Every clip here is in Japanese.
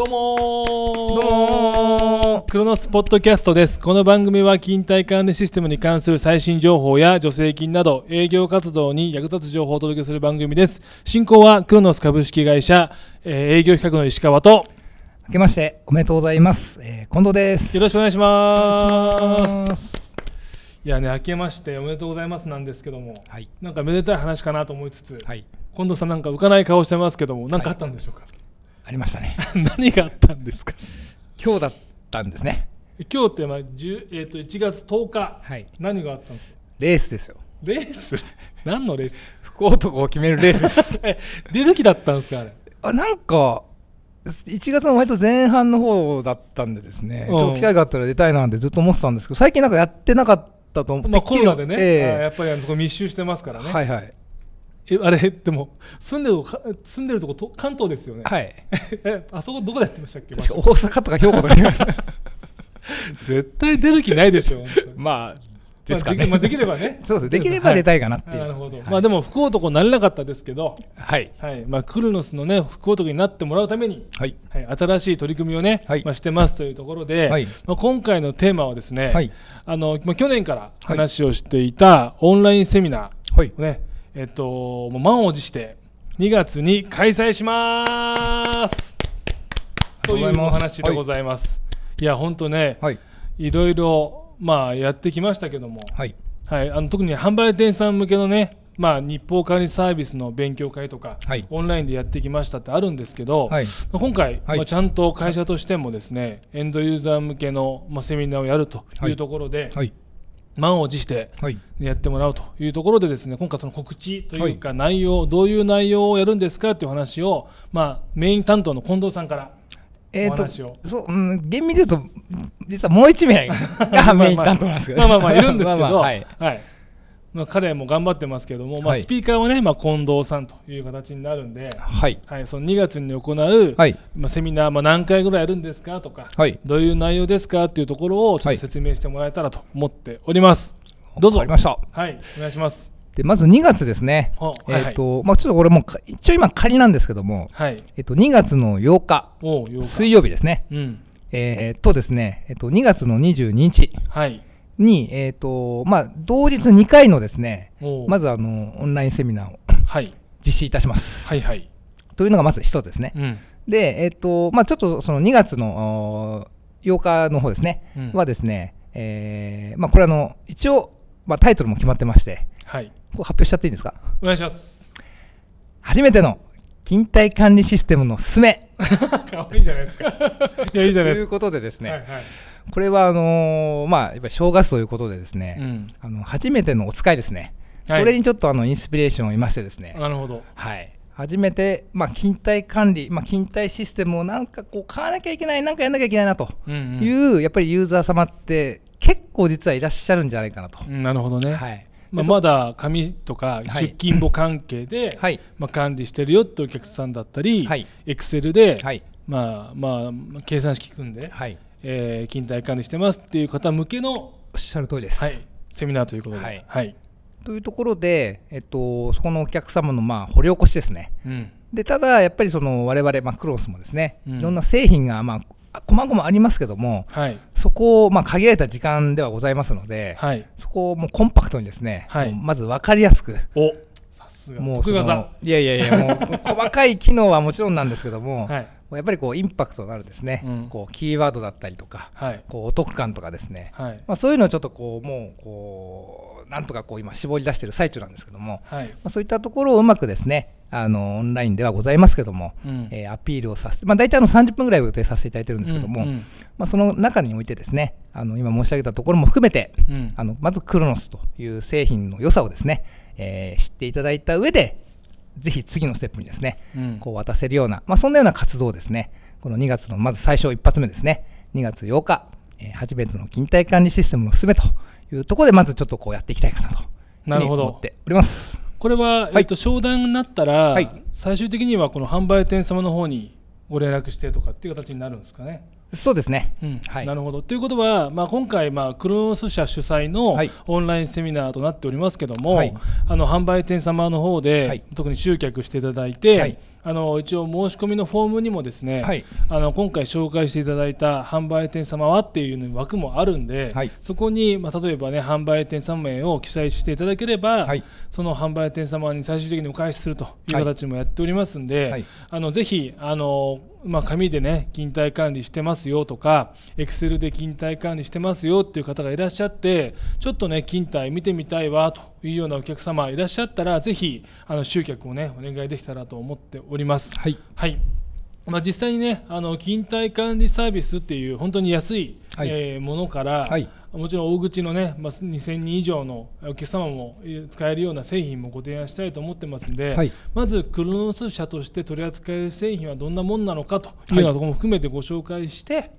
どうもーどうもークロノスポッドキャストですこの番組は勤怠管理システムに関する最新情報や助成金など営業活動に役立つ情報をお届けする番組です進行はクロノス株式会社、えー営業企画の石川と明けましておめでとうございます。えー、近藤です。よろしくお願いしおます願いします。いやね明けましておめでとうございますなんですけどもはい。なんかめでたい話かなと思いつつ、はい。近藤さんなんか浮かない顔してますけども何かあったんでしょうか、ありましたね。何があったんですか？今日だったんですね。今日ってまあ、10えー、と1月10日。はい。何があったんですか？レースですよ。レース？何のレース？福男を決めるレースです。え出る気だったんですか？あれ。あ、なんか、1月の割と前半の方だったんでですね、ちうん。ょっと機会があったら出たいなってずっと思ってたんですけど、最近なんかやってなかったと思まあコロナでね、えあやっぱりあのそこ密集してますからえね、はいはい。えあれでも住んでるとこ住んでるとこ関東ですよね、はい。え あそこどこでやってましたっけ大阪とか兵庫とか 絶対出る気ないでしょまあ、でまあすかね。まあできればね そうです。できれば出たいかなっていう。なるほど、はいまあでも福男になれなかったですけど、はい。はいまあ、クルノスのね福男になってもらうために、はい。はい、新しい取り組みをね、はいまあ、してますというところで、はいまあ、今回のテーマはですね、はい。あのまあ、去年から話をしていたオンラインセミナはい。ーをね、えっと、もう満を持して2月に開催しますというお話でございます。い、や本当ね、はい。いろいろまあやってきましたけども、はい。はい、あの特に販売店さん向けのね、まあ、日報管理サービスの勉強会とか、はいオンラインでやってきましたってあるんですけど、はい。まあ今回、はいまあ、ちゃんと会社としてもですね、エンドユーザー向けの、まあ、セミナーをやるというところで、はい。満を持してはい。やってもらうというところでですね今回その告知というか内容、どういう内容をやるんですかっていう話を、まあ、メイン担当の近藤さんからえー、とお話を。そう、うん、厳密に言うと実はもう一名が メイン担当なんですけど。まあまあまあいるんですけど、まあまあはい。はいまあ、彼も頑張ってますけども、まあ、はいスピーカーはね、まあ、近藤さんという形になるんで、はいはい、その2月に行う、はいまあ、セミナー、まあ、何回ぐらいやるんですかとか、はいどういう内容ですかっていうところをちょっはいと説明してもらえたらと思っております。どうぞわかりましたはい、お願いします。でまず2月ですねはえっ、はいはいと、まあちょっとこれも一応今仮なんですけどもはい。えっ、と2月の8日おう、8日。水曜日ですねうん。えっ、とですねえっ、と2月の22日はい。にえっ、とまあ同日2回のですねまずあのオンラインセミナーをはい。実施いたします、はいはい。というのがまず一つですねうん。で、えっ、と、まあちょっとその2月のおー8日の方ですね、うんはですね、えーまあこれあの、一応、まあタイトルも決まってまして、はい。これ発表しちゃっていいんですか？お願いします。初めての勤怠管理システムのすすめ いいじゃないですか。いや、いいじとゃないですか。いうことでですね、はいはい。これはあのーまあやっぱり正月ということでですね、うん。あの初めてのお使いですね、はいこれにちょっとあのインスピレーションを得ましてですね、なるほど。はい、初めて、まあ、勤怠管理、まあ、勤怠システムをなんかこう買わなきゃいけない、なんかやんなきゃいけないなとうんいうんう、やっぱりユーザー様って結構実はいらっしゃるんじゃないかなと。うん。なるほどね。はい。まあ、まだ紙とかはい出勤簿関係で、はい。まあ、管理してるよってお客さんだったり、はい。エクセルで、はい。まあまあ、計算式組んで、はい。えー勤怠管理してますっていう方向けの、おっしゃる通りです。はい、セミナーということで、はいはいというところで、えっと、そこのお客様のまあ掘り起こしですね。うんで、ただ、やっぱりその我々、まあ、クロスもですね、うんいろんな製品が、まあ、細々ありますけども、はい。そこを、まあ、限られた時間ではございますので、はい、そこをもうコンパクトにですね、はい。まず分かりやすく、おさすが。もういやいやいや、もう細かい機能はもちろんなんですけども、はい。やっぱりこうインパクトのあるですね、うん。こうキーワードだったりとか、はい。こうお得感とかですね、はい。まあ、そういうのをちょっとこうもうこうなんとかこう今絞り出している最中なんですけども、はい。まあ、そういったところをうまくですねあのオンラインではございますけども、うん。えーアピールをさせて、まあ、大体あの30分ぐらいを予定させていただいてるんですけども、うん。うんまあ、その中においてですねあの今申し上げたところも含めてうん。あのまずクロノスという製品の良さをですね、えー知っていただいた上でぜひ次のステップにですねうん。こう渡せるような、まあ、そんなような活動をですね、この2月のまず最初一発目ですね、2月8日、えー初めての勤怠管理システムのすすめというところで、まずちょっとこうやっていきたいかなとなるほど思っております。これは、えっと、商談になったら、はい。最終的にはこの販売店様の方にご連絡してとかっていう形になるんですかね。そうですね。うん。はい。なるほど。ということは、まあ、今回、まあ、クロノス社主催のはい。オンラインセミナーとなっておりますけども、はい。あの販売店様の方で、はい。特に集客していただいて、はいあの一応申し込みのフォームにもですね、はい。あの今回紹介していただいた販売店様はっていう枠もあるんで、はい。そこに、まあ、例えばね販売店様名を記載していただければ、はい。その販売店様に最終的にお返しするという形もやっておりますんで、はい。あのぜひあの、まあ、紙でね勤怠管理してますよとかエクセルで勤怠管理してますよっていう方がいらっしゃってちょっとね勤怠見てみたいわというようなお客様いらっしゃったらぜひあの集客をねお願いできたらと思っております。はい。はい。まあ、実際にねあの勤怠管理サービスっていう本当に安い、はい。えーものから、はい。もちろん大口のね、まあ、2000人以上のお客様もえー使えるような製品もご提案したいと思ってますんで、はい。まずクロノス社として取り扱える製品はどんなもんなのかというようなところも含めてご紹介して、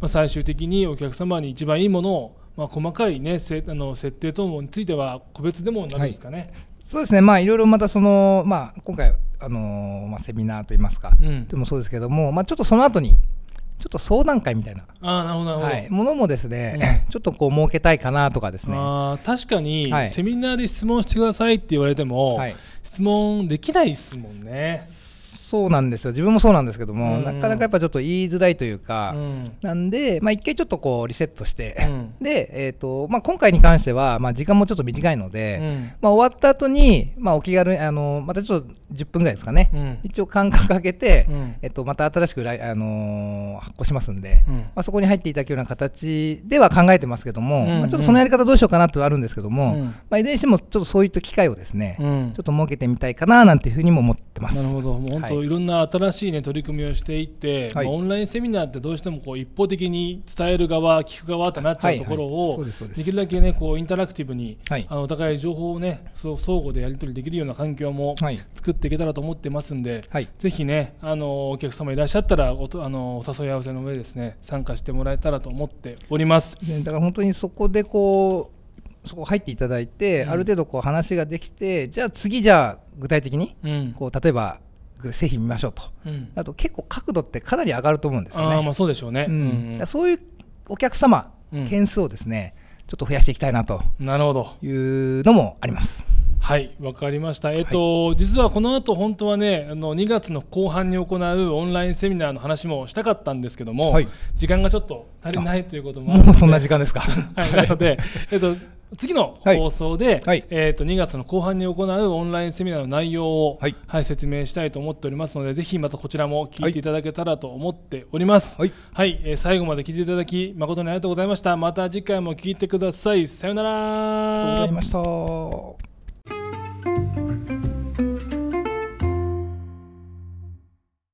まあ、最終的にお客様に一番いいものを、まあ、細かい、ね、せあの設定等もについては個別でもなるんですかね。そうですね、まあ、いろいろまたその、まあ、今回、あのーまあ、セミナーといいますか、うん。でもそうですけども、まあ、ちょっとその後に、ちょっと相談会みたいな、ああなるほどものもですね、ちょっとこう設けたいかなとかですね。あー確かに、はい。セミナーで質問してくださいって言われても、はい。質問できないですもんね。そうなんですよ、自分もそうなんですけども、うん。なかなかやっぱちょっと言いづらいというか、うん。なんで、まあ、一回ちょっとこうリセットして、うん。で、えーとまあ、今回に関しては、まあ、時間もちょっと短いので、うん。まあ、終わった後に、まあ、お気軽にあのまたちょっと10分ぐらいですかね、うん。一応間隔空けて、うん。えっと、また新しく来、あのー発行しますんで、うん。まあ、そこに入っていただくような形では考えてますけども、うん。まあ、ちょっとそのやり方どうしようかなってあるんですけども、うん。まあ、いずれにしてもちょっとそういった機会をですね、うん。ちょっと設けてみたいかななんていうふうにも思ってます。なるほど、もう本当、はいい、ろんな新しい、ね、取り組みをしていって、はい。まあオンラインセミナーってどうしてもこう一方的に伝える側、聞く側ってなっちゃうところはい。はい。を、できるだけ、ね、こうインタラクティブに、はい。あのお互い情報を、ね、そう相互でやり取りできるような環境もはい。作っていけたらと思ってますんで、はい。ぜひね、あのお客様いらっしゃったらおとあのお誘い合わせの上ですね、参加してもらえたらと思っております。ねだから本当にそこでこうそこ入っていただいて、うん。ある程度こう話ができてじゃあ次じゃあ具体的にうん。こう例えば製品見ましょうとうんあと結構角度ってかなり上がると思うんですよね。あーまあそうでしょうね。ううんんだからそういうお客様、うん件数をですねちょっと増やしていきたいなとなるほど。いうのもあります。はい、わかりました。えっと、実はこの後本当はね、あの2月の後半に行うオンラインセミナーの話もしたかったんですけども、はい時間がちょっと足りないということもあもうそんな時間ですか。はい、なので、えっと、次の放送で、はいえっと2月の後半に行うオンラインセミナーの内容を、はいはい、説明したいと思っておりますので、ぜひまたこちらも聞いていただけたらと思っております。はいはい、えー最後まで聞いていただき誠にありがとうございました。また次回も聞いてください。さようなら。ありがとうございました。